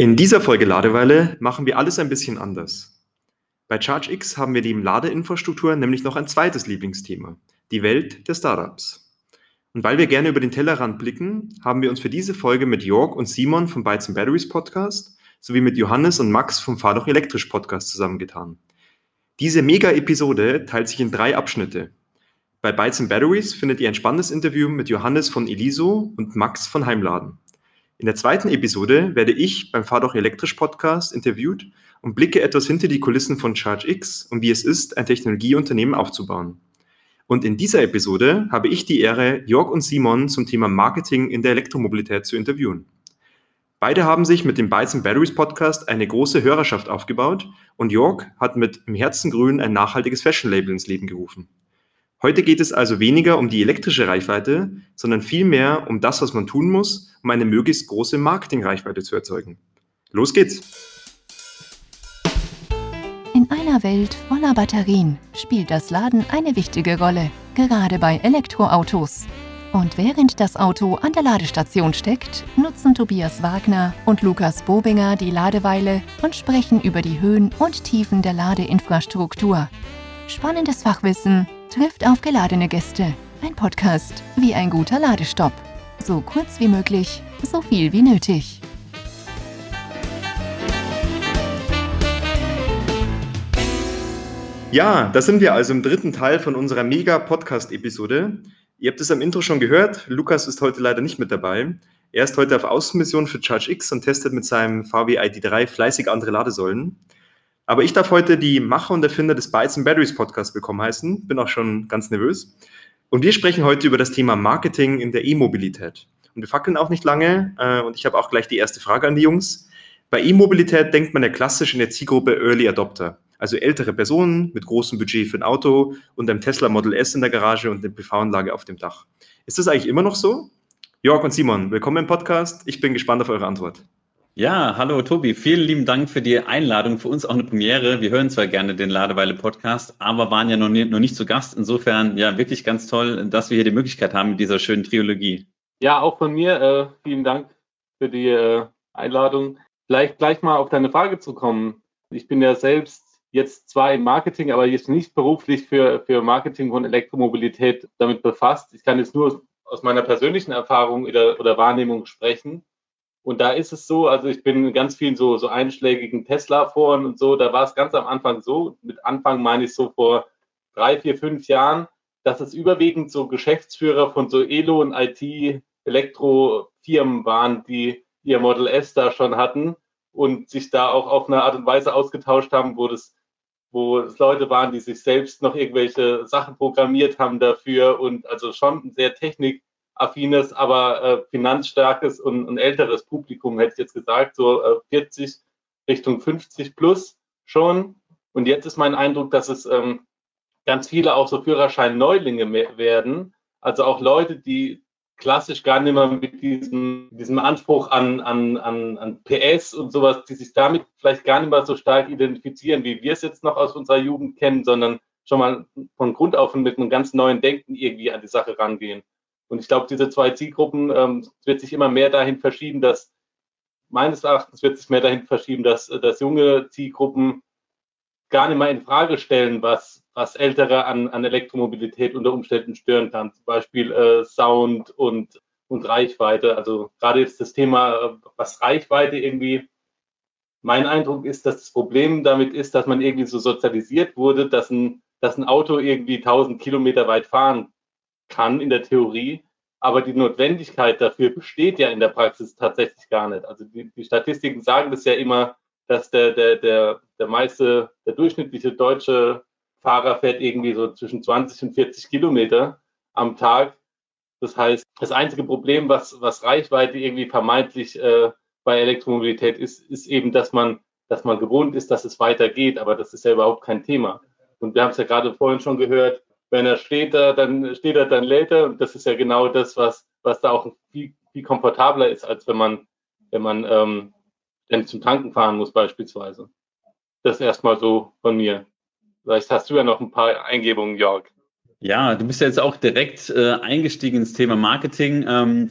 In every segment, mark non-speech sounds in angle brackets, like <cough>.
In dieser Folge Ladeweile machen wir alles ein bisschen anders. Bei ChargeX haben wir neben Ladeinfrastruktur nämlich noch ein zweites Lieblingsthema, die Welt der Startups. Und weil wir gerne über den Tellerrand blicken, haben wir uns für diese Folge mit Jörg und Simon vom Bytes Batteries Podcast sowie mit Johannes und Max vom Fahr doch elektrisch Podcast zusammengetan. Diese Mega-Episode teilt sich in drei Abschnitte. Bei Bytes Batteries findet ihr ein spannendes Interview mit Johannes von Eliso und Max von Heimladen. In der zweiten Episode werde ich beim Fahr doch elektrisch Podcast interviewt und blicke etwas hinter die Kulissen von ChargeX und wie es ist, ein Technologieunternehmen aufzubauen. Und in dieser Episode habe ich die Ehre, Jörg und Simon zum Thema Marketing in der Elektromobilität zu interviewen. Beide haben sich mit dem Bytes Batteries Podcast eine große Hörerschaft aufgebaut und Jörg hat mit Im Herzen Grün ein nachhaltiges Fashion-Label ins Leben gerufen. Heute geht es also weniger um die elektrische Reichweite, sondern vielmehr um das, was man tun muss, um eine möglichst große Marketingreichweite zu erzeugen. Los geht's! In einer Welt voller Batterien spielt das Laden eine wichtige Rolle, gerade bei Elektroautos. Und während das Auto an der Ladestation steckt, nutzen Tobias Wagner und Lukas Bobinger die Ladeweile und sprechen über die Höhen und Tiefen der Ladeinfrastruktur. Spannendes Fachwissen trifft auf geladene Gäste. Ein Podcast wie ein guter Ladestopp. So kurz wie möglich, so viel wie nötig. Ja, da sind wir also im dritten Teil von unserer Mega-Podcast-Episode. Ihr habt es am Intro schon gehört. Lukas ist heute leider nicht mit dabei. Er ist heute auf Außenmission für ChargeX und testet mit seinem VW ID3 fleißig andere Ladesäulen. Aber ich darf heute die Macher und Erfinder des Bytes and Batteries Podcast willkommen heißen. Bin auch schon ganz nervös. Und wir sprechen heute über das Thema Marketing in der E-Mobilität. Und wir fackeln auch nicht lange. Äh, und ich habe auch gleich die erste Frage an die Jungs. Bei E-Mobilität denkt man ja klassisch in der Zielgruppe Early Adopter. Also ältere Personen mit großem Budget für ein Auto und einem Tesla Model S in der Garage und eine PV-Anlage auf dem Dach. Ist das eigentlich immer noch so? Jörg und Simon, willkommen im Podcast. Ich bin gespannt auf eure Antwort. Ja, hallo Tobi, vielen lieben Dank für die Einladung. Für uns auch eine Premiere. Wir hören zwar gerne den Ladeweile Podcast, aber waren ja noch, nie, noch nicht zu Gast. Insofern ja wirklich ganz toll, dass wir hier die Möglichkeit haben mit dieser schönen Trilogie. Ja, auch von mir äh, vielen Dank für die äh, Einladung. Vielleicht gleich mal auf deine Frage zu kommen. Ich bin ja selbst jetzt zwar im Marketing, aber jetzt nicht beruflich für, für Marketing von Elektromobilität damit befasst. Ich kann jetzt nur aus meiner persönlichen Erfahrung oder, oder Wahrnehmung sprechen. Und da ist es so, also ich bin in ganz vielen so, so einschlägigen Tesla-Foren und so, da war es ganz am Anfang so, mit Anfang meine ich so vor drei, vier, fünf Jahren, dass es überwiegend so Geschäftsführer von so Elo und IT-Elektro-Firmen waren, die ihr Model S da schon hatten und sich da auch auf eine Art und Weise ausgetauscht haben, wo das wo es Leute waren, die sich selbst noch irgendwelche Sachen programmiert haben dafür und also schon sehr technik affines, aber äh, finanzstarkes und, und älteres Publikum, hätte ich jetzt gesagt, so äh, 40 Richtung 50 plus schon. Und jetzt ist mein Eindruck, dass es ähm, ganz viele auch so Führerschein-Neulinge werden. Also auch Leute, die klassisch gar nicht mehr mit diesem, diesem Anspruch an, an, an, an PS und sowas, die sich damit vielleicht gar nicht mehr so stark identifizieren, wie wir es jetzt noch aus unserer Jugend kennen, sondern schon mal von Grund auf mit einem ganz neuen Denken irgendwie an die Sache rangehen. Und ich glaube, diese zwei Zielgruppen ähm, wird sich immer mehr dahin verschieben, dass meines Erachtens wird sich mehr dahin verschieben, dass, äh, dass junge Zielgruppen gar nicht mal in Frage stellen, was, was Ältere an, an Elektromobilität unter Umständen stören kann. Zum Beispiel äh, Sound und, und Reichweite. Also gerade jetzt das Thema, äh, was Reichweite irgendwie, mein Eindruck ist, dass das Problem damit ist, dass man irgendwie so sozialisiert wurde, dass ein, dass ein Auto irgendwie 1000 Kilometer weit fahren kann in der Theorie, aber die Notwendigkeit dafür besteht ja in der Praxis tatsächlich gar nicht. Also die, die Statistiken sagen das ja immer, dass der, der, der, der meiste, der durchschnittliche deutsche Fahrer fährt irgendwie so zwischen 20 und 40 Kilometer am Tag. Das heißt, das einzige Problem, was, was Reichweite irgendwie vermeintlich äh, bei Elektromobilität ist, ist eben, dass man, dass man gewohnt ist, dass es weitergeht, aber das ist ja überhaupt kein Thema. Und wir haben es ja gerade vorhin schon gehört, wenn er steht, dann steht er, dann lädt er. Und das ist ja genau das, was, was da auch viel, viel komfortabler ist, als wenn man, wenn man ähm, dann zum Tanken fahren muss beispielsweise. Das erstmal so von mir. Vielleicht hast du ja noch ein paar Eingebungen, Jörg. Ja, du bist ja jetzt auch direkt äh, eingestiegen ins Thema Marketing. Ähm,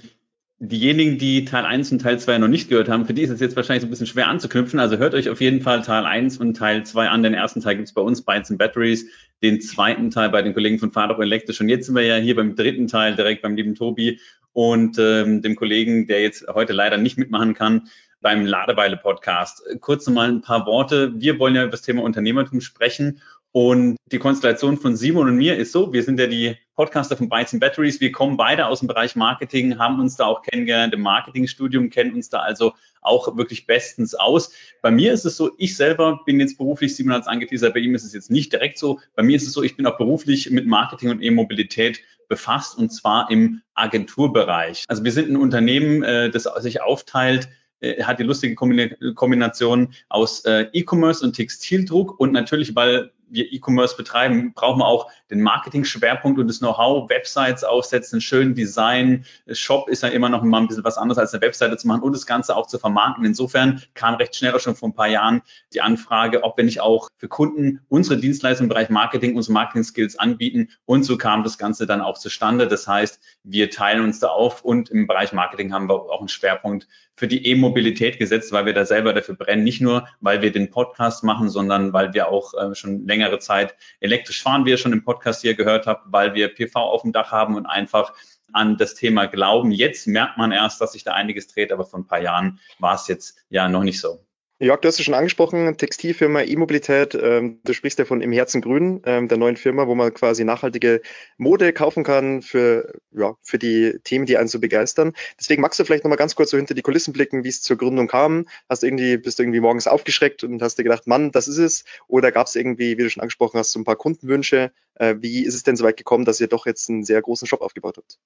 diejenigen, die Teil 1 und Teil 2 noch nicht gehört haben, für die ist es jetzt wahrscheinlich so ein bisschen schwer anzuknüpfen. Also hört euch auf jeden Fall Teil 1 und Teil 2 an. Den ersten Teil gibt es bei uns, Bytes and Batteries, den zweiten Teil bei den Kollegen von Fahrrad Elektrisch. Und jetzt sind wir ja hier beim dritten Teil direkt beim lieben Tobi und ähm, dem Kollegen, der jetzt heute leider nicht mitmachen kann, beim Ladeweile-Podcast. Kurz nochmal ein paar Worte. Wir wollen ja über das Thema Unternehmertum sprechen und die Konstellation von Simon und mir ist so, wir sind ja die Podcaster von Bytes and Batteries. Wir kommen beide aus dem Bereich Marketing, haben uns da auch kennengelernt im Marketingstudium, kennen uns da also auch wirklich bestens aus. Bei mir ist es so, ich selber bin jetzt beruflich, Simon hat es angeteasert, bei ihm ist es jetzt nicht direkt so. Bei mir ist es so, ich bin auch beruflich mit Marketing und E-Mobilität befasst und zwar im Agenturbereich. Also wir sind ein Unternehmen, äh, das sich aufteilt äh, hat die lustige Kombination aus äh, E-Commerce und Textildruck und natürlich, weil wir E-Commerce betreiben, brauchen wir auch den Marketing-Schwerpunkt und das Know-how, Websites aufsetzen, schön Design. Shop ist ja immer noch mal ein bisschen was anderes als eine Webseite zu machen und das Ganze auch zu vermarkten. Insofern kam recht schnell schon vor ein paar Jahren die Anfrage, ob wir nicht auch für Kunden unsere Dienstleistungen im Bereich Marketing, unsere Marketing-Skills anbieten. Und so kam das Ganze dann auch zustande. Das heißt, wir teilen uns da auf und im Bereich Marketing haben wir auch einen Schwerpunkt für die E-Mobilität gesetzt, weil wir da selber dafür brennen. Nicht nur, weil wir den Podcast machen, sondern weil wir auch äh, schon längere Zeit elektrisch fahren, wie ihr schon im Podcast hier gehört habt, weil wir PV auf dem Dach haben und einfach an das Thema glauben. Jetzt merkt man erst, dass sich da einiges dreht, aber vor ein paar Jahren war es jetzt ja noch nicht so. Jörg, du hast es schon angesprochen, Textilfirma E-Mobilität. Ähm, du sprichst ja von Im Herzen Grün, ähm, der neuen Firma, wo man quasi nachhaltige Mode kaufen kann für, ja, für die Themen, die einen so begeistern. Deswegen magst du vielleicht nochmal ganz kurz so hinter die Kulissen blicken, wie es zur Gründung kam. Hast du irgendwie, bist du irgendwie morgens aufgeschreckt und hast dir gedacht, Mann, das ist es? Oder gab es irgendwie, wie du schon angesprochen hast, so ein paar Kundenwünsche? Äh, wie ist es denn so weit gekommen, dass ihr doch jetzt einen sehr großen Shop aufgebaut habt?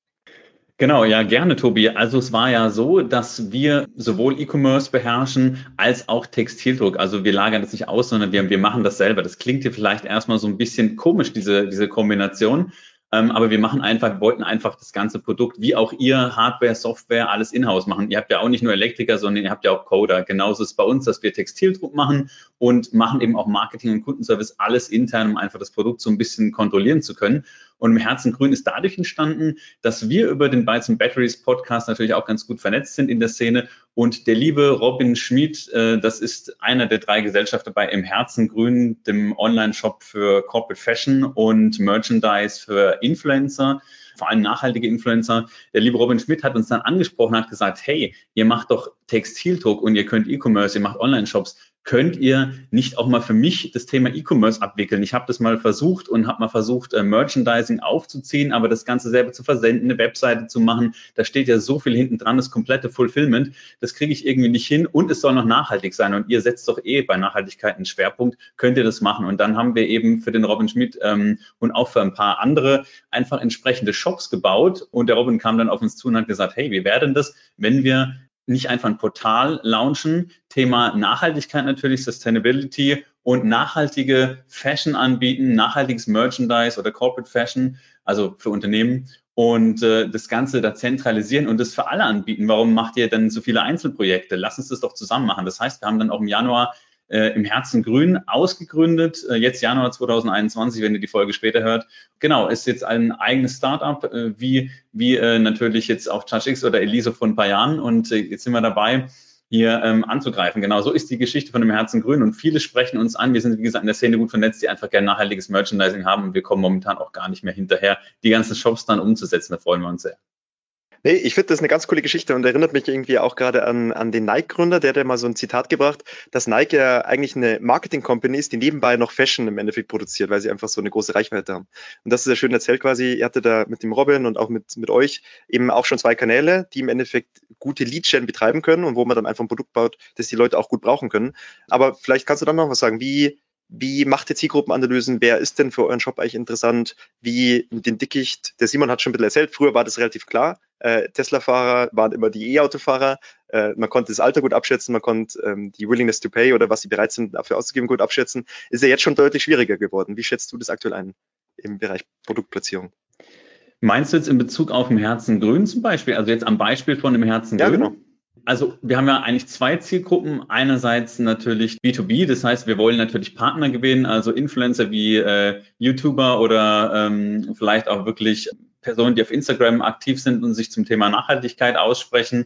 Genau, ja, gerne, Tobi. Also es war ja so, dass wir sowohl E-Commerce beherrschen als auch Textildruck. Also wir lagern das nicht aus, sondern wir, wir machen das selber. Das klingt hier vielleicht erstmal so ein bisschen komisch, diese, diese Kombination. Ähm, aber wir machen einfach, wollten einfach das ganze Produkt, wie auch ihr, Hardware, Software, alles in-house machen. Ihr habt ja auch nicht nur Elektriker, sondern ihr habt ja auch Coder. Genauso ist es bei uns, dass wir Textildruck machen und machen eben auch Marketing und Kundenservice, alles intern, um einfach das Produkt so ein bisschen kontrollieren zu können. Und im Herzen Grün ist dadurch entstanden, dass wir über den Bytes Batteries Podcast natürlich auch ganz gut vernetzt sind in der Szene. Und der liebe Robin Schmid, äh, das ist einer der drei Gesellschafter bei Im Herzen Grün, dem Online-Shop für Corporate Fashion und Merchandise für Influencer vor allem nachhaltige Influencer. Der liebe Robin Schmidt hat uns dann angesprochen, hat gesagt, hey, ihr macht doch Textildruck und ihr könnt E-Commerce, ihr macht Online-Shops könnt ihr nicht auch mal für mich das Thema E-Commerce abwickeln? Ich habe das mal versucht und habe mal versucht, äh, Merchandising aufzuziehen, aber das Ganze selber zu versenden, eine Webseite zu machen, da steht ja so viel hinten dran, das komplette Fulfillment, das kriege ich irgendwie nicht hin und es soll noch nachhaltig sein und ihr setzt doch eh bei Nachhaltigkeit einen Schwerpunkt, könnt ihr das machen? Und dann haben wir eben für den Robin Schmidt ähm, und auch für ein paar andere einfach entsprechende Shops gebaut und der Robin kam dann auf uns zu und hat gesagt, hey, wie wäre denn das, wenn wir nicht einfach ein Portal launchen, Thema Nachhaltigkeit natürlich, Sustainability und nachhaltige Fashion anbieten, nachhaltiges Merchandise oder Corporate Fashion, also für Unternehmen und äh, das Ganze da zentralisieren und das für alle anbieten. Warum macht ihr denn so viele Einzelprojekte? Lass uns das doch zusammen machen. Das heißt, wir haben dann auch im Januar äh, im Herzen Grün ausgegründet, äh, jetzt Januar 2021, wenn ihr die Folge später hört. Genau, ist jetzt ein eigenes Startup, äh, wie, wie äh, natürlich jetzt auch ChargeX oder Elise vor ein paar Jahren und äh, jetzt sind wir dabei, hier ähm, anzugreifen. Genau, so ist die Geschichte von dem Herzen Grün und viele sprechen uns an. Wir sind, wie gesagt, in der Szene gut vernetzt, die einfach gerne nachhaltiges Merchandising haben und wir kommen momentan auch gar nicht mehr hinterher, die ganzen Shops dann umzusetzen. Da freuen wir uns sehr. Nee, ich finde das eine ganz coole Geschichte und erinnert mich irgendwie auch gerade an, an den Nike-Gründer, der hat ja mal so ein Zitat gebracht, dass Nike ja eigentlich eine Marketing-Company ist, die nebenbei noch Fashion im Endeffekt produziert, weil sie einfach so eine große Reichweite haben. Und das ist ja schön erzählt quasi, ihr hattet da mit dem Robin und auch mit, mit euch eben auch schon zwei Kanäle, die im Endeffekt gute Lead-Gen betreiben können und wo man dann einfach ein Produkt baut, das die Leute auch gut brauchen können. Aber vielleicht kannst du dann noch was sagen, wie, wie macht ihr Zielgruppenanalysen? Wer ist denn für euren Shop eigentlich interessant? Wie mit den Dickicht? Der Simon hat schon ein bisschen erzählt, früher war das relativ klar. Äh, Tesla-Fahrer waren immer die E-Auto-Fahrer. Äh, man konnte das Alter gut abschätzen, man konnte ähm, die Willingness to Pay oder was sie bereit sind, dafür auszugeben, gut abschätzen. Ist ja jetzt schon deutlich schwieriger geworden. Wie schätzt du das aktuell ein im Bereich Produktplatzierung? Meinst du jetzt in Bezug auf dem Herzen Grün zum Beispiel? Also jetzt am Beispiel von dem Herzen Grün? Ja, genau. Also wir haben ja eigentlich zwei Zielgruppen. Einerseits natürlich B2B, das heißt, wir wollen natürlich Partner gewinnen, also Influencer wie äh, YouTuber oder ähm, vielleicht auch wirklich Personen, die auf Instagram aktiv sind und sich zum Thema Nachhaltigkeit aussprechen.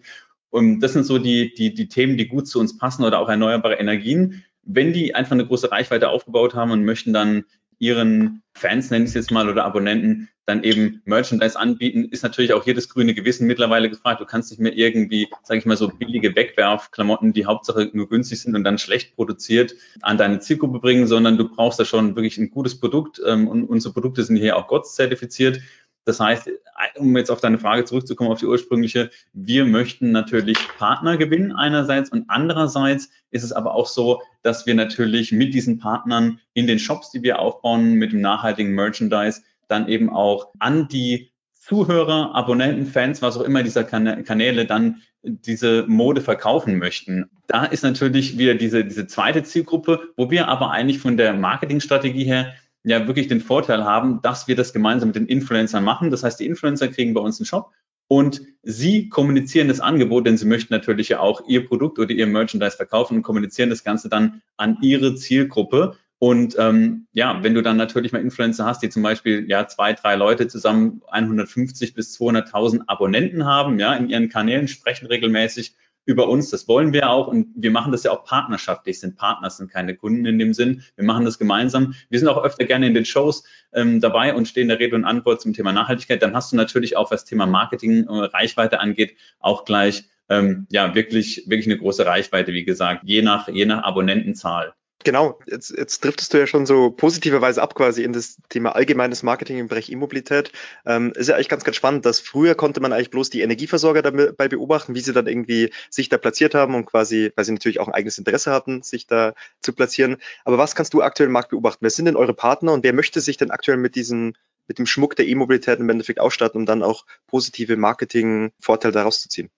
Und das sind so die, die, die Themen, die gut zu uns passen oder auch erneuerbare Energien. Wenn die einfach eine große Reichweite aufgebaut haben und möchten dann ihren Fans, nenne ich es jetzt mal, oder Abonnenten dann eben Merchandise anbieten, ist natürlich auch das grüne Gewissen mittlerweile gefragt. Du kannst nicht mehr irgendwie, sage ich mal, so billige Wegwerfklamotten, die Hauptsache nur günstig sind und dann schlecht produziert, an deine Zielgruppe bringen, sondern du brauchst da schon wirklich ein gutes Produkt. Ähm, und unsere Produkte sind hier auch GOTS zertifiziert. Das heißt, um jetzt auf deine Frage zurückzukommen, auf die ursprüngliche, wir möchten natürlich Partner gewinnen einerseits und andererseits ist es aber auch so, dass wir natürlich mit diesen Partnern in den Shops, die wir aufbauen, mit dem nachhaltigen Merchandise, dann eben auch an die Zuhörer, Abonnenten, Fans, was auch immer dieser Kanäle dann diese Mode verkaufen möchten. Da ist natürlich wieder diese, diese zweite Zielgruppe, wo wir aber eigentlich von der Marketingstrategie her ja wirklich den Vorteil haben, dass wir das gemeinsam mit den Influencern machen. Das heißt, die Influencer kriegen bei uns einen Shop und sie kommunizieren das Angebot, denn sie möchten natürlich ja auch ihr Produkt oder ihr Merchandise verkaufen und kommunizieren das Ganze dann an ihre Zielgruppe. Und ähm, ja, wenn du dann natürlich mal Influencer hast, die zum Beispiel ja zwei, drei Leute zusammen 150 bis 200.000 Abonnenten haben, ja, in ihren Kanälen sprechen regelmäßig über uns. Das wollen wir auch und wir machen das ja auch partnerschaftlich, sind Partner, sind keine Kunden in dem Sinn. Wir machen das gemeinsam. Wir sind auch öfter gerne in den Shows ähm, dabei und stehen der Rede und Antwort zum Thema Nachhaltigkeit. Dann hast du natürlich auch, was Thema Marketing, äh, Reichweite angeht, auch gleich ähm, ja wirklich wirklich eine große Reichweite, wie gesagt, je nach je nach Abonnentenzahl. Genau, jetzt, jetzt driftest du ja schon so positiverweise ab quasi in das Thema allgemeines Marketing im Bereich E-Mobilität. Ähm, ist ja eigentlich ganz, ganz spannend, dass früher konnte man eigentlich bloß die Energieversorger dabei beobachten, wie sie dann irgendwie sich da platziert haben und quasi, weil sie natürlich auch ein eigenes Interesse hatten, sich da zu platzieren. Aber was kannst du aktuell im Markt beobachten? Wer sind denn eure Partner und wer möchte sich denn aktuell mit diesem mit dem Schmuck der E-Mobilität im Endeffekt ausstatten, um dann auch positive Marketing-Vorteile daraus zu ziehen?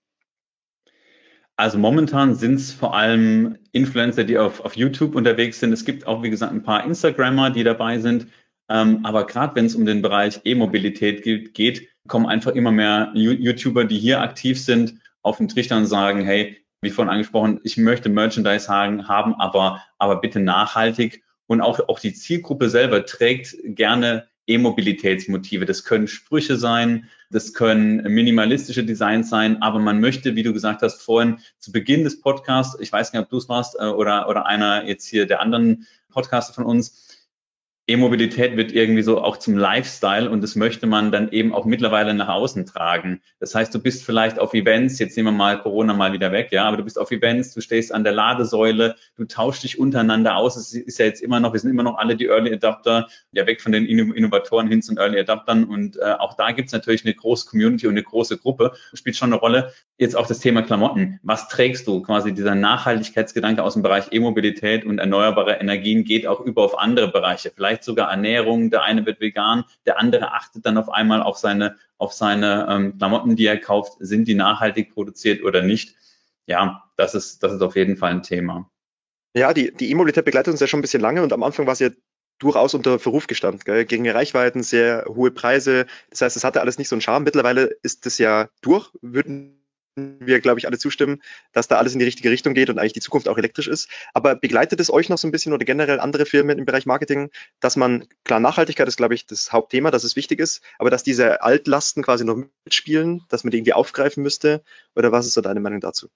Also momentan sind es vor allem Influencer, die auf, auf YouTube unterwegs sind. Es gibt auch, wie gesagt, ein paar Instagrammer, die dabei sind. Ähm, aber gerade wenn es um den Bereich E-Mobilität geht, geht, kommen einfach immer mehr YouTuber, die hier aktiv sind, auf den Trichter und sagen, hey, wie vorhin angesprochen, ich möchte Merchandise haben, aber, aber bitte nachhaltig. Und auch, auch die Zielgruppe selber trägt gerne E-Mobilitätsmotive. Das können Sprüche sein, das können minimalistische Designs sein, aber man möchte, wie du gesagt hast vorhin, zu Beginn des Podcasts, ich weiß nicht, ob du es warst äh, oder, oder einer jetzt hier der anderen Podcaster von uns, E-Mobilität wird irgendwie so auch zum Lifestyle und das möchte man dann eben auch mittlerweile nach außen tragen. Das heißt, du bist vielleicht auf Events, jetzt nehmen wir mal Corona mal wieder weg, ja, aber du bist auf Events, du stehst an der Ladesäule, du tauschst dich untereinander aus. Es ist ja jetzt immer noch, wir sind immer noch alle die Early Adapter, ja weg von den Innovatoren hin zu den Early Adaptern und äh, auch da gibt's natürlich eine große Community und eine große Gruppe, das spielt schon eine Rolle. Jetzt auch das Thema Klamotten. Was trägst du? Quasi dieser Nachhaltigkeitsgedanke aus dem Bereich E-Mobilität und erneuerbare Energien geht auch über auf andere Bereiche. Vielleicht vielleicht sogar Ernährung. Der eine wird vegan, der andere achtet dann auf einmal auf seine, auf seine ähm, Klamotten, die er kauft. Sind die nachhaltig produziert oder nicht? Ja, das ist, das ist auf jeden Fall ein Thema. Ja, die, E-Mobilität begleitet uns ja schon ein bisschen lange und am Anfang war es ja durchaus unter Verruf gestanden. Gell? Geringe Reichweiten, sehr hohe Preise. Das heißt, es hatte alles nicht so einen Charme. Mittlerweile ist das ja durch. Würden wir, glaube ich, alle zustimmen, dass da alles in die richtige Richtung geht und eigentlich die Zukunft auch elektrisch ist. Aber begleitet es euch noch so ein bisschen oder generell andere Firmen im Bereich Marketing, dass man, klar, Nachhaltigkeit ist, glaube ich, das Hauptthema, dass es wichtig ist, aber dass diese Altlasten quasi noch mitspielen, dass man die irgendwie aufgreifen müsste? Oder was ist so deine Meinung dazu?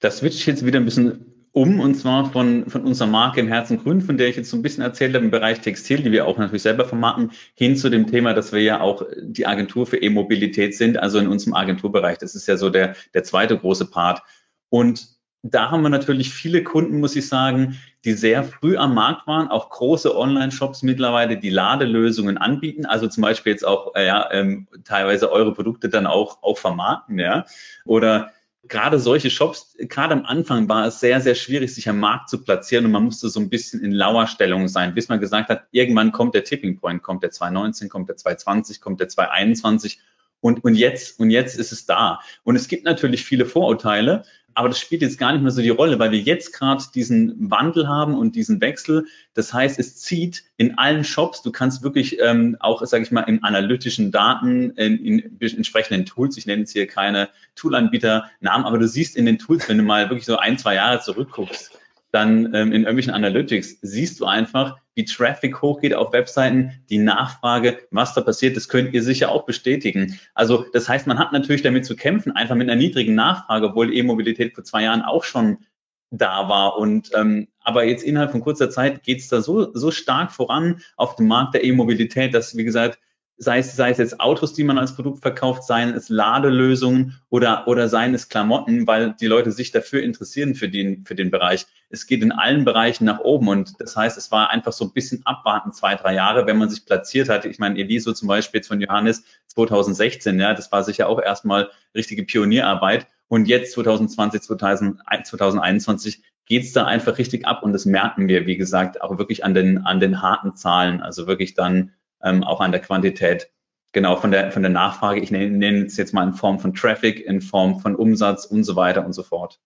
Das switcht jetzt wieder ein bisschen um, und zwar von, von unserer Marke im Herzen Grün, von der ich jetzt so ein bisschen erzählt habe, im Bereich Textil, die wir auch natürlich selber vermarkten, hin zu dem Thema, dass wir ja auch die Agentur für E-Mobilität sind, also in unserem Agenturbereich. Das ist ja so der, der zweite große Part. Und da haben wir natürlich viele Kunden, muss ich sagen, die sehr früh am Markt waren, auch große Online-Shops mittlerweile, die Ladelösungen anbieten, also zum Beispiel jetzt auch äh, ja, ähm, teilweise eure Produkte dann auch, auch vermarkten, ja, oder gerade solche Shops, gerade am Anfang war es sehr, sehr schwierig, sich am Markt zu platzieren und man musste so ein bisschen in Lauerstellung sein, bis man gesagt hat, irgendwann kommt der Tipping Point, kommt der 219, kommt der 220, kommt der 221 und, und jetzt, und jetzt ist es da. Und es gibt natürlich viele Vorurteile, aber das spielt jetzt gar nicht mehr so die Rolle, weil wir jetzt gerade diesen Wandel haben und diesen Wechsel. Das heißt, es zieht in allen Shops. Du kannst wirklich ähm, auch, sage ich mal, in analytischen Daten, in, in entsprechenden Tools, ich nenne jetzt hier keine Toolanbieter Namen, aber du siehst in den Tools, wenn du mal wirklich so ein, zwei Jahre zurückguckst, dann ähm, in irgendwelchen Analytics siehst du einfach, wie Traffic hochgeht auf Webseiten, die Nachfrage, was da passiert, das könnt ihr sicher auch bestätigen. Also das heißt, man hat natürlich damit zu kämpfen, einfach mit einer niedrigen Nachfrage, obwohl E-Mobilität vor zwei Jahren auch schon da war. Und ähm, aber jetzt innerhalb von kurzer Zeit geht es da so, so stark voran auf dem Markt der E-Mobilität, dass, wie gesagt, sei es, sei es jetzt Autos, die man als Produkt verkauft, seien es Ladelösungen oder, oder seien es Klamotten, weil die Leute sich dafür interessieren für den, für den Bereich. Es geht in allen Bereichen nach oben und das heißt, es war einfach so ein bisschen abwarten, zwei, drei Jahre, wenn man sich platziert hat. Ich meine, Eliso zum Beispiel jetzt von Johannes 2016, ja, das war sicher auch erstmal richtige Pionierarbeit. Und jetzt 2020, 2021 geht's da einfach richtig ab und das merken wir, wie gesagt, auch wirklich an den, an den harten Zahlen, also wirklich dann ähm, auch an der Quantität. Genau, von der, von der Nachfrage, ich nenne, nenne es jetzt mal in Form von Traffic, in Form von Umsatz und so weiter und so fort.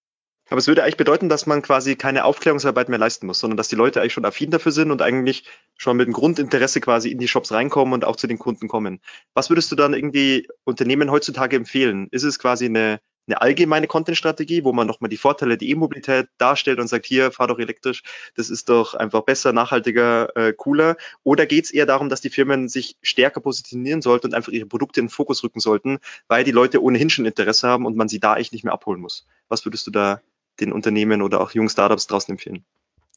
Aber es würde eigentlich bedeuten, dass man quasi keine Aufklärungsarbeit mehr leisten muss, sondern dass die Leute eigentlich schon affin dafür sind und eigentlich schon mit einem Grundinteresse quasi in die Shops reinkommen und auch zu den Kunden kommen. Was würdest du dann irgendwie Unternehmen heutzutage empfehlen? Ist es quasi eine eine allgemeine Content-Strategie, wo man nochmal die Vorteile der E-Mobilität darstellt und sagt, hier, fahr doch elektrisch, das ist doch einfach besser, nachhaltiger, äh, cooler? Oder geht es eher darum, dass die Firmen sich stärker positionieren sollten und einfach ihre Produkte in den Fokus rücken sollten, weil die Leute ohnehin schon Interesse haben und man sie da echt nicht mehr abholen muss? Was würdest du da den Unternehmen oder auch jungen Startups draußen empfehlen?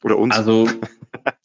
Oder uns? Also,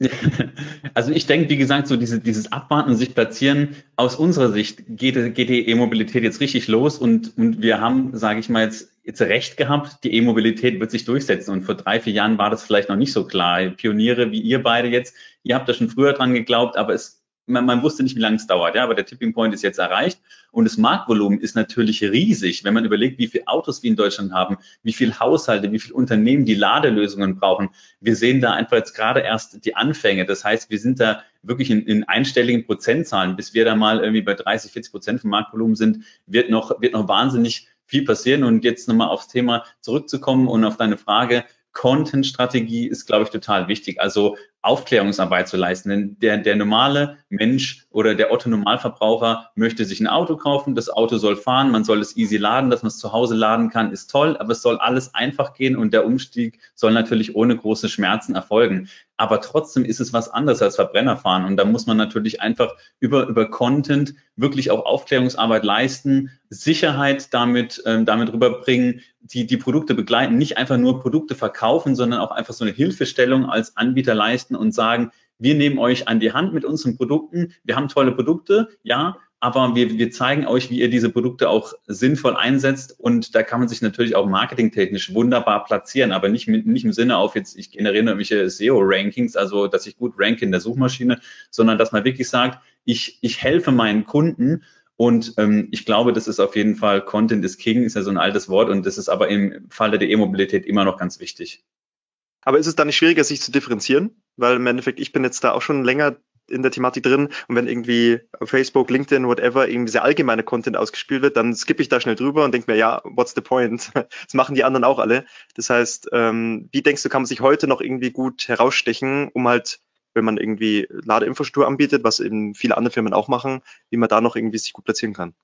<laughs> also ich denke, wie gesagt, so diese, dieses Abwarten und sich platzieren, aus unserer Sicht geht, geht die E-Mobilität jetzt richtig los und, und wir haben, sage ich mal, jetzt, jetzt recht gehabt, die E-Mobilität wird sich durchsetzen. Und vor drei, vier Jahren war das vielleicht noch nicht so klar. Pioniere wie ihr beide jetzt, ihr habt da schon früher dran geglaubt, aber es man, man wusste nicht, wie lange es dauert, ja, aber der Tipping Point ist jetzt erreicht und das Marktvolumen ist natürlich riesig, wenn man überlegt, wie viele Autos wir in Deutschland haben, wie viele Haushalte, wie viele Unternehmen die Ladelösungen brauchen. Wir sehen da einfach jetzt gerade erst die Anfänge. Das heißt, wir sind da wirklich in, in einstelligen Prozentzahlen, bis wir da mal irgendwie bei 30, 40 Prozent vom Marktvolumen sind, wird noch, wird noch wahnsinnig viel passieren. Und jetzt nochmal aufs Thema zurückzukommen und auf deine Frage, Content-Strategie ist, glaube ich, total wichtig. Also Aufklärungsarbeit zu leisten. Denn der, der normale Mensch oder der Otto-Normalverbraucher möchte sich ein Auto kaufen, das Auto soll fahren, man soll es easy laden, dass man es zu Hause laden kann, ist toll, aber es soll alles einfach gehen und der Umstieg soll natürlich ohne große Schmerzen erfolgen. Aber trotzdem ist es was anderes als Verbrenner fahren. Und da muss man natürlich einfach über, über Content wirklich auch Aufklärungsarbeit leisten, Sicherheit damit, ähm, damit rüberbringen, die, die Produkte begleiten, nicht einfach nur Produkte verkaufen, sondern auch einfach so eine Hilfestellung als Anbieter leisten leisten und sagen, wir nehmen euch an die Hand mit unseren Produkten. Wir haben tolle Produkte, ja, aber wir, wir zeigen euch, wie ihr diese Produkte auch sinnvoll einsetzt. Und da kann man sich natürlich auch marketingtechnisch wunderbar platzieren, aber nicht, mit, nicht im Sinne auf jetzt, ich generiere irgendwelche SEO-Rankings, also dass ich gut ranke in der Suchmaschine, sondern dass man wirklich sagt, ich, ich helfe meinen Kunden. Und ähm, ich glaube, das ist auf jeden Fall Content is King, ist ja so ein altes Wort und das ist aber im Falle der E-Mobilität immer noch ganz wichtig. Aber ist es dann nicht schwieriger, sich zu differenzieren? Weil im Endeffekt, ich bin jetzt da auch schon länger in der Thematik drin und wenn irgendwie Facebook, LinkedIn, whatever, irgendwie sehr allgemeine Content ausgespielt wird, dann skippe ich da schnell drüber und denke mir, ja, what's the point? <laughs> Das machen die anderen auch alle. Das heißt, ähm, wie denkst du, kann man sich heute noch irgendwie gut herausstechen, um halt, wenn man irgendwie Ladeinfrastruktur anbietet, was eben viele andere Firmen auch machen, wie man da noch irgendwie sich gut platzieren kann?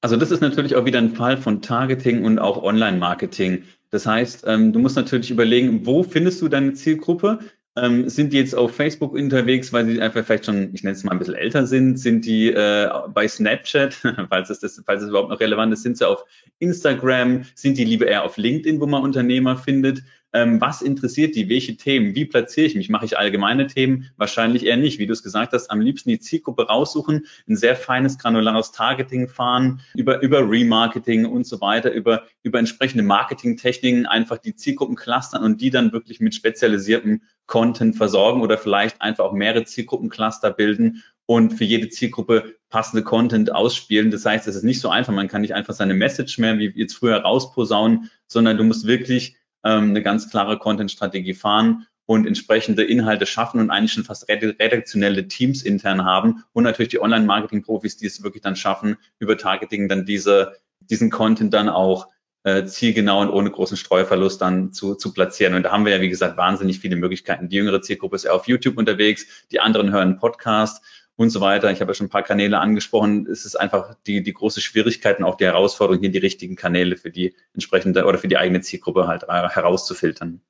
Also das ist natürlich auch wieder ein Fall von Targeting und auch Online-Marketing. Das heißt, ähm, du musst natürlich überlegen, wo findest du deine Zielgruppe? Ähm, sind die jetzt auf Facebook unterwegs, weil sie einfach vielleicht schon, ich nenne es mal ein bisschen älter sind? Sind die äh, bei Snapchat, <laughs> falls es, das, falls es überhaupt noch relevant ist? Sind sie auf Instagram? Sind die lieber eher auf LinkedIn, wo man Unternehmer findet? Ähm, was interessiert die, welche Themen, wie platziere ich mich, mache ich allgemeine Themen, wahrscheinlich eher nicht, wie du es gesagt hast, am liebsten die Zielgruppe raussuchen, ein sehr feines, granulares Targeting fahren, über, über Remarketing und so weiter, über, über entsprechende Marketingtechniken einfach die Zielgruppen clustern und die dann wirklich mit spezialisiertem Content versorgen oder vielleicht einfach auch mehrere Zielgruppencluster bilden und für jede Zielgruppe passende Content ausspielen. Das heißt, es ist nicht so einfach. Man kann nicht einfach seine Message mehr wie jetzt früher rausposaunen, sondern du musst wirklich ähm, eine ganz klare Content-Strategie fahren und entsprechende Inhalte schaffen und eigentlich schon fast redaktionelle Teams intern haben und natürlich die Online-Marketing-Profis, die es wirklich dann schaffen, über Targeting dann diese, diesen Content dann auch äh, zielgenau und ohne großen Streuverlust dann zu, zu platzieren. Und da haben wir ja, wie gesagt, wahnsinnig viele Möglichkeiten. Die jüngere Zielgruppe ist ja auf YouTube unterwegs, die anderen hören Podcast und so weiter. Ich habe ja schon ein paar Kanäle angesprochen. Es ist einfach die, die große Schwierigkeit und auch die Herausforderung, hier die richtigen Kanäle für die entsprechende oder für die eigene Zielgruppe halt äh, herauszufiltern.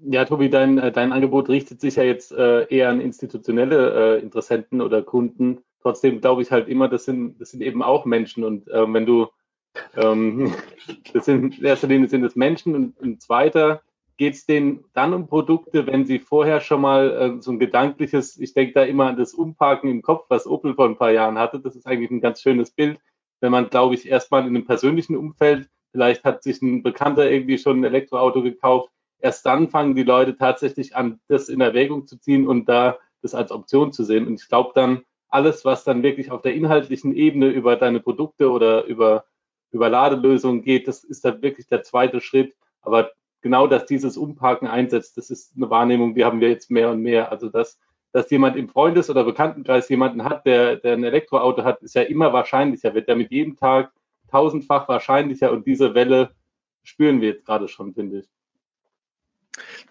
Ja, Tobi, dein, äh, dein Angebot richtet sich ja jetzt äh, eher an institutionelle Interessenten oder Kunden. Trotzdem glaube ich halt immer, das sind, das sind eben auch Menschen. Und äh, wenn du, ähm, <laughs> das sind in erster Linie sind es Menschen und ein zweiter geht es denen dann um Produkte, wenn sie vorher schon mal äh, so ein gedankliches, ich denke da immer an das Umparken im Kopf, was Opel vor ein paar Jahren hatte. Das ist eigentlich ein ganz schönes Bild, wenn man, glaube ich, erstmal in einem persönlichen Umfeld, vielleicht hat sich ein Bekannter irgendwie schon ein Elektroauto gekauft, erst dann fangen die Leute tatsächlich an, das in Erwägung zu ziehen und da das als Option zu sehen. Und ich glaube dann, alles, was dann wirklich auf der inhaltlichen Ebene über deine Produkte oder über, über Ladelösungen geht, das ist dann wirklich der zweite Schritt. Aber genau, dass dieses Umparken einsetzt, das ist eine Wahrnehmung, die haben wir jetzt mehr und mehr. Also, dass, dass jemand im Freundes- oder Bekanntenkreis jemanden hat, der, der ein Elektroauto hat, ist ja immer wahrscheinlicher, wird ja mit jedem Tag tausendfach wahrscheinlicher und diese Welle spüren wir jetzt gerade schon, finde ich.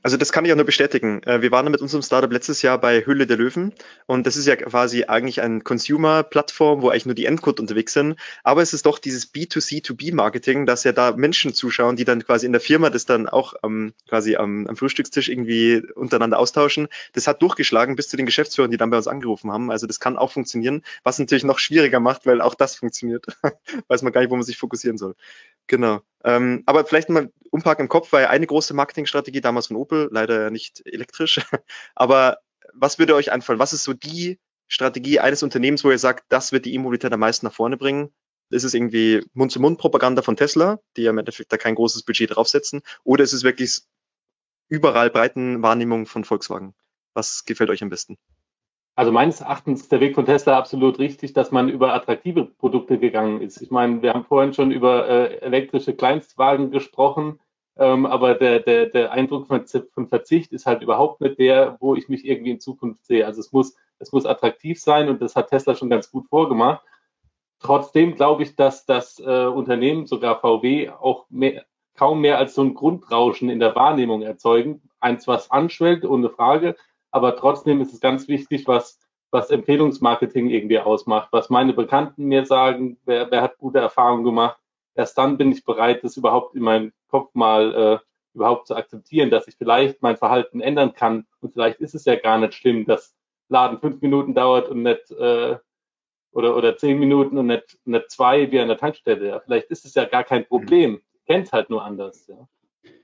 Also das kann ich auch nur bestätigen. Äh, wir waren mit unserem Startup letztes Jahr bei Höhle der Löwen und das ist ja quasi eigentlich ein Consumer-Plattform, wo eigentlich nur die Endkunden unterwegs sind. Aber es ist doch dieses B2C2B-Marketing, dass ja da Menschen zuschauen, die dann quasi in der Firma das dann auch ähm, quasi am, am Frühstückstisch irgendwie untereinander austauschen. Das hat durchgeschlagen bis zu den Geschäftsführern, die dann bei uns angerufen haben. Also das kann auch funktionieren, was natürlich noch schwieriger macht, weil auch das funktioniert. <laughs> Weiß man gar nicht, wo man sich fokussieren soll. Genau. Ähm, aber vielleicht mal umpacken im Kopf, weil eine große Marketingstrategie damals von Opel, leider nicht elektrisch. <laughs> aber was würde euch einfallen? Was ist so die Strategie eines Unternehmens, wo ihr sagt, das wird die E-Mobilität am meisten nach vorne bringen? Ist es irgendwie Mund-zu-Mund-Propaganda von Tesla, die ja im Endeffekt da kein großes Budget draufsetzen? Oder ist es wirklich überall breiten Wahrnehmung von Volkswagen? Was gefällt euch am besten? Also meines Erachtens ist der Weg von Tesla absolut richtig, dass man über attraktive Produkte gegangen ist. Ich meine, wir haben vorhin schon über äh, elektrische Kleinstwagen gesprochen, ähm, aber der, der, der Eindruck von, von, Verzicht ist halt überhaupt nicht der, wo ich mich irgendwie in Zukunft sehe. Also es muss, es muss attraktiv sein und das hat Tesla schon ganz gut vorgemacht. Trotzdem glaube ich, dass das äh, Unternehmen, sogar VW, auch mehr, kaum mehr als so ein Grundrauschen in der Wahrnehmung erzeugen. Eins, was anschwellt, ohne Frage, aber trotzdem ist es ganz wichtig, was, was Empfehlungsmarketing irgendwie ausmacht, was meine Bekannten mir sagen, wer, wer hat gute Erfahrungen gemacht. Erst dann bin ich bereit, das überhaupt in meinem Kopf mal äh, überhaupt zu akzeptieren, dass ich vielleicht mein Verhalten ändern kann. Und vielleicht ist es ja gar nicht schlimm, dass Laden fünf Minuten dauert und nicht äh, oder, oder zehn Minuten und nicht, nicht zwei wie an der Tankstelle. Ja. Vielleicht ist es ja gar kein Problem. Kennt halt nur anders. Ja.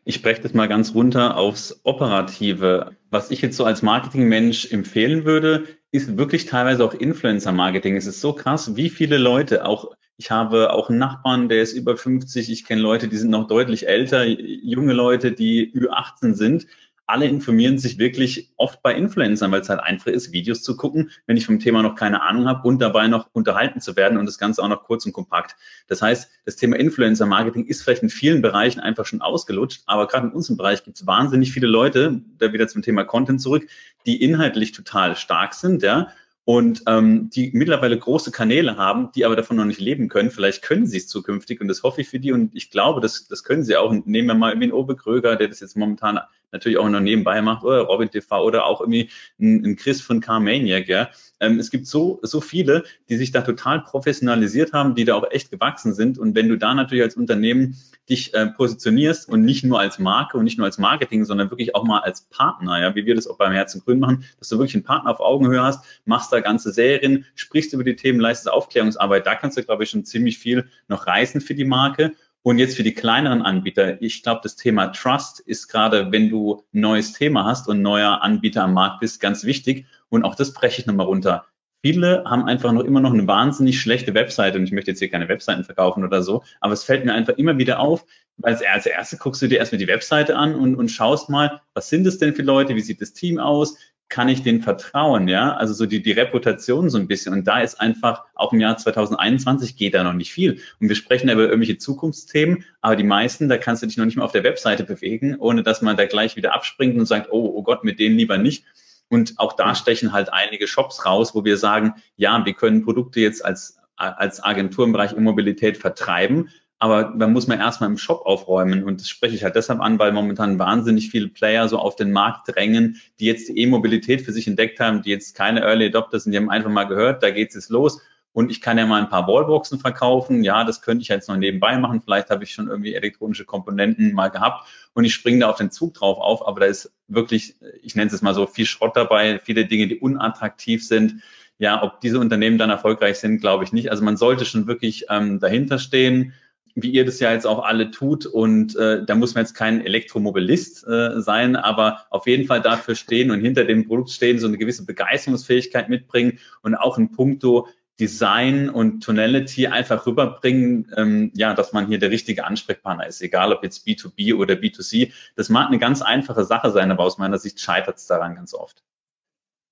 Ich spreche das mal ganz runter aufs Operative. Was ich jetzt so als Marketingmensch empfehlen würde, ist wirklich teilweise auch Influencer-Marketing. Es ist so krass, wie viele Leute, auch ich habe auch einen Nachbarn, der ist über 50, ich kenne Leute, die sind noch deutlich älter, junge Leute, die über 18 sind, alle informieren sich wirklich oft bei Influencern, weil es halt einfach ist, Videos zu gucken, wenn ich vom Thema noch keine Ahnung habe und dabei noch unterhalten zu werden und das Ganze auch noch kurz und kompakt. Das heißt, das Thema Influencer-Marketing ist vielleicht in vielen Bereichen einfach schon ausgelutscht, aber gerade in unserem Bereich gibt es wahnsinnig viele Leute, da wieder zum Thema Content zurück, die inhaltlich total stark sind, ja, und ähm, die mittlerweile große Kanäle haben, die aber davon noch nicht leben können. Vielleicht können sie es zukünftig und das hoffe ich für die und ich glaube, das, das können sie auch. Nehmen wir mal irgendwie einen Obe Kröger, der das jetzt momentan natürlich auch noch nebenbei macht, oder Robin TV oder auch irgendwie ein, ein Chris von Carmaniac, ja. Ähm, es gibt so, so viele, die sich da total professionalisiert haben, die da auch echt gewachsen sind. Und wenn du da natürlich als Unternehmen dich äh, positionierst und nicht nur als Marke und nicht nur als Marketing, sondern wirklich auch mal als Partner, ja, wie wir das auch beim Herzen Grün machen, dass du wirklich einen Partner auf Augenhöhe hast, machst da ganze Serien, sprichst über die Themen, leistest Aufklärungsarbeit, da kannst du, glaube ich, schon ziemlich viel noch reißen für die Marke. Und jetzt für die kleineren Anbieter, ich glaube, das Thema Trust ist gerade, wenn du ein neues Thema hast und neuer Anbieter am Markt bist, ganz wichtig. Und auch das breche ich nochmal runter. Viele haben einfach noch immer noch eine wahnsinnig schlechte Webseite und ich möchte jetzt hier keine Webseiten verkaufen oder so, aber es fällt mir einfach immer wieder auf, weil als erstes guckst du dir erstmal die Webseite an und, und schaust mal, was sind es denn für Leute, wie sieht das Team aus, kann ich denen vertrauen, ja? Also so die, die Reputation so ein bisschen. Und da ist einfach, auch im Jahr 2021 geht da noch nicht viel. Und wir sprechen über irgendwelche Zukunftsthemen, aber die meisten, da kannst du dich noch nicht mal auf der Webseite bewegen, ohne dass man da gleich wieder abspringt und sagt, oh, oh Gott, mit denen lieber nicht. Und auch da stechen halt einige Shops raus, wo wir sagen, ja, wir können Produkte jetzt als, als Agentur im Bereich Immobilität vertreiben, aber da muss man erstmal im Shop aufräumen. Und das spreche ich halt deshalb an, weil momentan wahnsinnig viele Player so auf den Markt drängen, die jetzt die E-Mobilität für sich entdeckt haben, die jetzt keine Early Adopters sind, die haben einfach mal gehört, da geht es los. und ich kann ja mal ein paar Wallboxen verkaufen. Ja, das könnte ich jetzt noch nebenbei machen. Vielleicht habe ich schon irgendwie elektronische Komponenten mal gehabt und ich springe da auf den Zug drauf auf. Aber da ist wirklich, ich nenne es mal so, viel Schrott dabei, viele Dinge, die unattraktiv sind. Ja, ob diese Unternehmen dann erfolgreich sind, glaube ich nicht. Also man sollte schon wirklich ähm, dahinter stehen wie ihr das ja jetzt auch alle tut. Und äh, da muss man jetzt kein Elektromobilist äh, sein, aber auf jeden Fall dafür stehen und hinter dem Produkt stehen, so eine gewisse Begeisterungsfähigkeit mitbringen und auch in puncto Design und Tonality einfach rüberbringen, ähm, ja, dass man hier der richtige Ansprechpartner ist, egal ob jetzt B2B oder B2C. Das mag eine ganz einfache Sache sein, aber aus meiner Sicht scheitert es daran ganz oft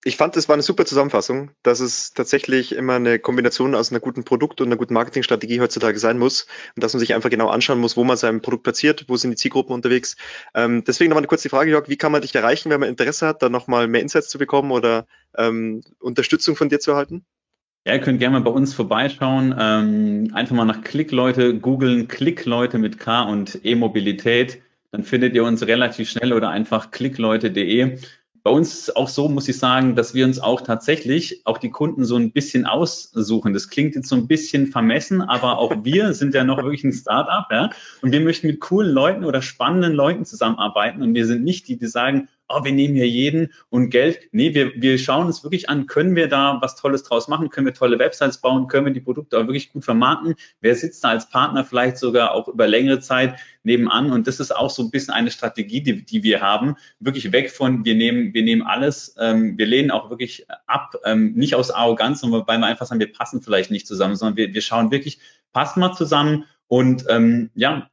ich fand, das war eine super Zusammenfassung, dass es tatsächlich immer eine Kombination aus einer guten Produkt- und einer guten Marketingstrategie heutzutage sein muss und dass man sich einfach genau anschauen muss, wo man sein Produkt platziert, wo sind die Zielgruppen unterwegs. Ähm, deswegen nochmal eine kurze Frage, Jörg, wie kann man dich erreichen, wenn man Interesse hat, da nochmal mehr Insights zu bekommen oder ähm, Unterstützung von dir zu erhalten? Ja, ihr könnt gerne mal bei uns vorbeischauen. Ähm, einfach mal nach Klickleute googeln, Klickleute mit K und E-Mobilität. Dann findet ihr uns relativ schnell oder einfach klickleute.de bei uns ist auch so, muss ich sagen, dass wir uns auch tatsächlich auch die Kunden so ein bisschen aussuchen. Das klingt jetzt so ein bisschen vermessen, aber auch wir <laughs> sind ja noch wirklich ein Startup, ja. Und wir möchten mit coolen Leuten oder spannenden Leuten zusammenarbeiten. Und wir sind nicht die, die sagen, oh, wir nehmen hier jeden und Geld. Nee, wir, wir schauen uns wirklich an, können wir da was Tolles draus machen? Können wir tolle Websites bauen? Können wir die Produkte auch wirklich gut vermarkten? Wer sitzt da als Partner vielleicht sogar auch über längere Zeit nebenan? Und das ist auch so ein bisschen eine Strategie, die, die wir haben. Wirklich weg von, wir nehmen, wir nehmen alles. Ähm, wir lehnen auch wirklich ab, ähm, nicht aus Arroganz, sondern weil wir einfach sagen, wir passen vielleicht nicht zusammen, sondern wir, wir schauen wirklich, passen wir zusammen und ähm, ja,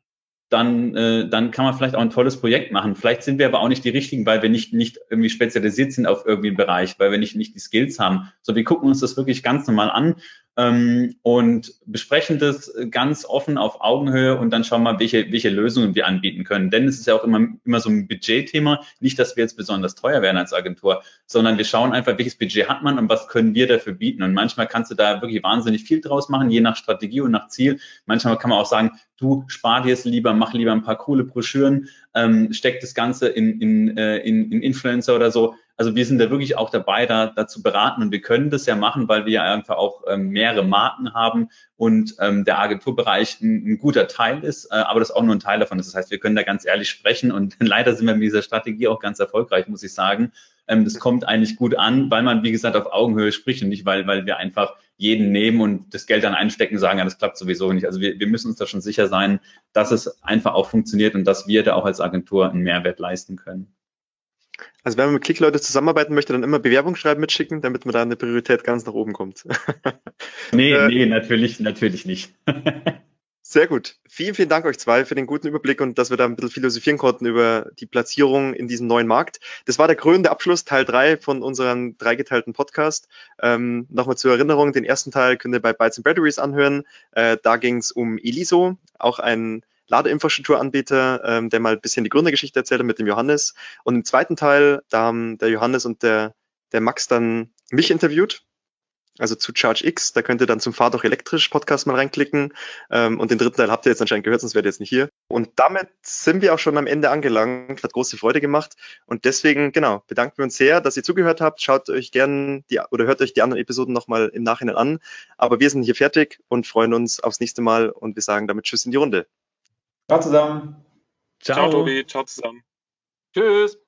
dann, äh, dann kann man vielleicht auch ein tolles Projekt machen. Vielleicht sind wir aber auch nicht die richtigen, weil wir nicht, nicht irgendwie spezialisiert sind auf irgendwie einen Bereich, weil wir nicht, nicht die Skills haben. So, wir gucken uns das wirklich ganz normal an ähm, und besprechen das ganz offen auf Augenhöhe und dann schauen wir, welche, welche Lösungen wir anbieten können. Denn es ist ja auch immer, immer so ein Budgetthema. Nicht, dass wir jetzt besonders teuer werden als Agentur, sondern wir schauen einfach, welches Budget hat man und was können wir dafür bieten. Und manchmal kannst du da wirklich wahnsinnig viel draus machen, je nach Strategie und nach Ziel. Manchmal kann man auch sagen, du spar dir es lieber, mach lieber ein paar coole Broschüren, ähm, steck das Ganze in, in, äh, in, in Influencer oder so also wir sind da wirklich auch dabei, da dazu beraten und wir können das ja machen, weil wir ja einfach auch ähm, mehrere Marken haben und ähm, der Agenturbereich ein, ein guter Teil ist, äh, aber das auch nur ein Teil davon ist. Das heißt, wir können da ganz ehrlich sprechen und <laughs> leider sind wir mit dieser Strategie auch ganz erfolgreich, muss ich sagen. Ähm, das kommt eigentlich gut an, weil man, wie gesagt, auf Augenhöhe spricht und nicht, weil, weil wir einfach jeden nehmen und das Geld dann einstecken und sagen, ja, das klappt sowieso nicht. Also wir, wir müssen uns da schon sicher sein, dass es einfach auch funktioniert und dass wir da auch als Agentur einen Mehrwert leisten können. Also wenn man mit Klickleute zusammenarbeiten möchte, dann immer Bewerbungsschreiben mitschicken, damit man da eine Priorität ganz nach oben kommt. <laughs> nee, äh, nee, natürlich, natürlich nicht. <laughs> Sehr gut. Vielen, vielen Dank euch zwei für den guten Überblick und dass wir da ein bisschen philosophieren konnten über die Platzierung in diesem neuen Markt. Das war der krönende Abschluss, Teil drei von unserem dreigeteilten Podcast. Ähm, Nochmal zur Erinnerung, den ersten Teil könnt ihr bei Bytes and Batteries anhören. Äh, da ging es um Eliso, auch ein Ladeinfrastrukturanbieter, ähm, der mal ein bisschen die Gründergeschichte erzählt hat mit dem Johannes. Und im zweiten Teil, da haben der Johannes und der, der Max dann mich interviewt. Also zu Charge X, da könnt ihr dann zum Fahr doch elektrisch Podcast mal reinklicken. Ähm, und den dritten Teil habt ihr jetzt anscheinend gehört, sonst wärt ihr jetzt nicht hier. Und damit sind wir auch schon am Ende angelangt. Hat große Freude gemacht. Und deswegen, genau, bedanken wir uns sehr, dass ihr zugehört habt. Schaut euch gerne die, oder hört euch die anderen Episoden nochmal im Nachhinein an. Aber wir sind hier fertig und freuen uns aufs nächste Mal und wir sagen damit Tschüss in die Runde. Ciao zusammen. Ciao, Ciao Tobi. Ciao zusammen. Tschüss.